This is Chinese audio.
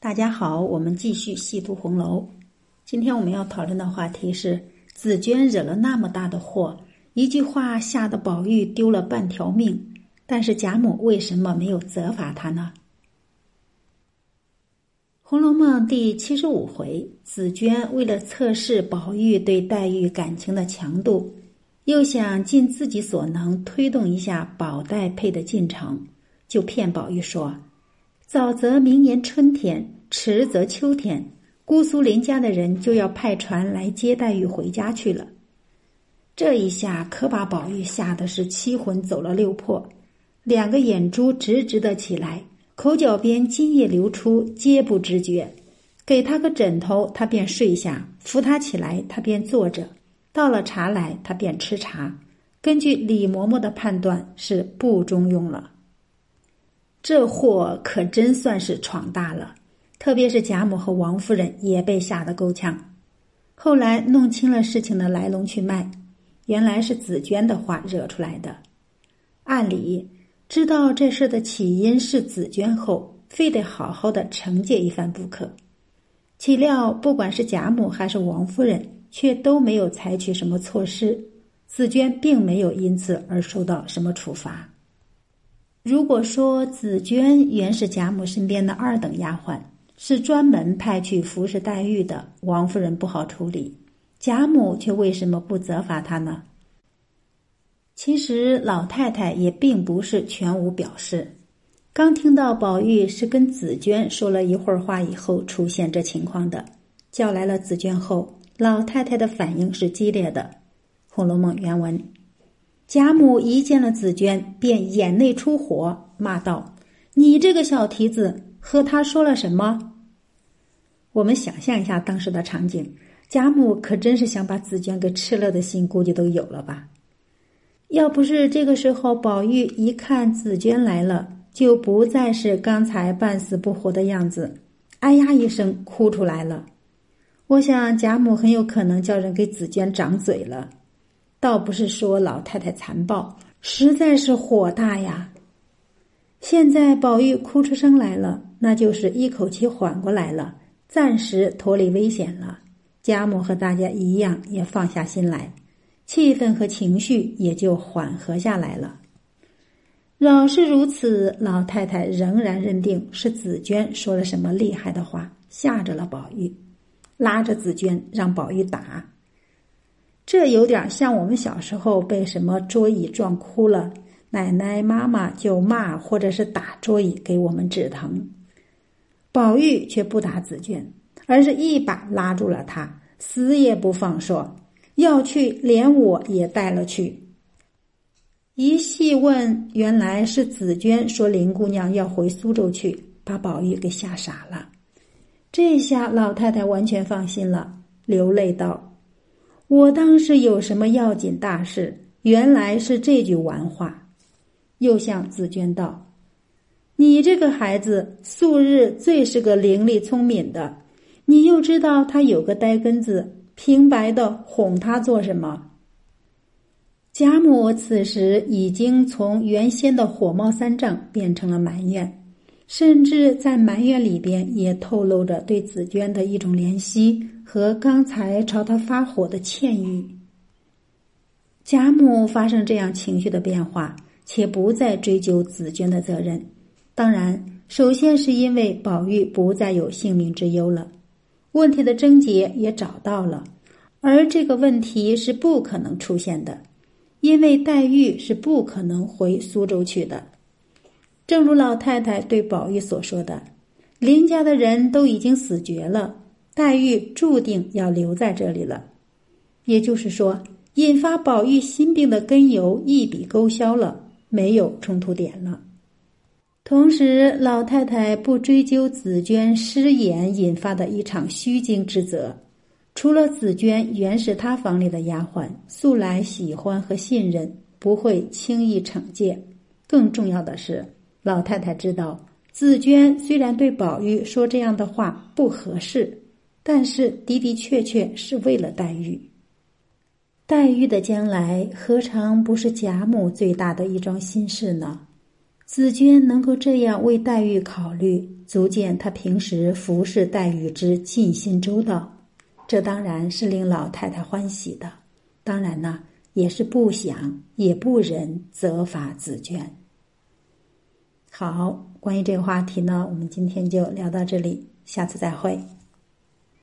大家好，我们继续细读红楼。今天我们要讨论的话题是紫娟惹了那么大的祸，一句话吓得宝玉丢了半条命，但是贾母为什么没有责罚他呢？《红楼梦》第七十五回，紫娟为了测试宝玉对黛玉感情的强度，又想尽自己所能推动一下宝黛配的进程，就骗宝玉说。早则明年春天，迟则秋天，姑苏林家的人就要派船来接黛玉回家去了。这一下可把宝玉吓得是七魂走了六魄，两个眼珠直直的起来，口角边津液流出，皆不知觉。给他个枕头，他便睡下；扶他起来，他便坐着；倒了茶来，他便吃茶。根据李嬷嬷的判断，是不中用了。这祸可真算是闯大了，特别是贾母和王夫人也被吓得够呛。后来弄清了事情的来龙去脉，原来是紫娟的话惹出来的。按理知道这事的起因是紫娟后，非得好好的惩戒一番不可。岂料不管是贾母还是王夫人，却都没有采取什么措施，紫娟并没有因此而受到什么处罚。如果说紫娟原是贾母身边的二等丫鬟，是专门派去服侍黛玉的，王夫人不好处理，贾母却为什么不责罚她呢？其实老太太也并不是全无表示。刚听到宝玉是跟紫娟说了一会儿话以后出现这情况的，叫来了紫娟后，老太太的反应是激烈的。《红楼梦》原文。贾母一见了紫娟，便眼泪出火，骂道：“你这个小蹄子，和他说了什么？”我们想象一下当时的场景，贾母可真是想把紫娟给吃了的心，估计都有了吧？要不是这个时候宝玉一看紫娟来了，就不再是刚才半死不活的样子，哎呀一声哭出来了。我想贾母很有可能叫人给紫娟掌嘴了。倒不是说老太太残暴，实在是火大呀。现在宝玉哭出声来了，那就是一口气缓过来了，暂时脱离危险了。贾母和大家一样，也放下心来，气氛和情绪也就缓和下来了。饶是如此，老太太仍然认定是紫娟说了什么厉害的话，吓着了宝玉，拉着紫娟让宝玉打。这有点像我们小时候被什么桌椅撞哭了，奶奶妈妈就骂或者是打桌椅给我们止疼。宝玉却不打紫娟，而是一把拉住了她，死也不放，说要去连我也带了去。一细问，原来是紫娟说林姑娘要回苏州去，把宝玉给吓傻了。这下老太太完全放心了，流泪道。我当是有什么要紧大事？原来是这句玩话。又向紫娟道：“你这个孩子素日最是个伶俐聪明的，你又知道他有个呆根子，平白的哄他做什么？”贾母此时已经从原先的火冒三丈变成了埋怨，甚至在埋怨里边也透露着对紫娟的一种怜惜。和刚才朝他发火的歉意，贾母发生这样情绪的变化，且不再追究紫娟的责任。当然，首先是因为宝玉不再有性命之忧了，问题的症结也找到了，而这个问题是不可能出现的，因为黛玉是不可能回苏州去的。正如老太太对宝玉所说的，林家的人都已经死绝了。黛玉注定要留在这里了，也就是说，引发宝玉心病的根由一笔勾销了，没有冲突点了。同时，老太太不追究紫娟失言引发的一场虚惊之责。除了紫娟原是她房里的丫鬟，素来喜欢和信任，不会轻易惩戒。更重要的是，老太太知道紫娟虽然对宝玉说这样的话不合适。但是的的确确是为了黛玉，黛玉的将来何尝不是贾母最大的一桩心事呢？紫娟能够这样为黛玉考虑，足见她平时服侍黛玉之尽心周到，这当然是令老太太欢喜的。当然呢，也是不想也不忍责罚紫娟。好，关于这个话题呢，我们今天就聊到这里，下次再会。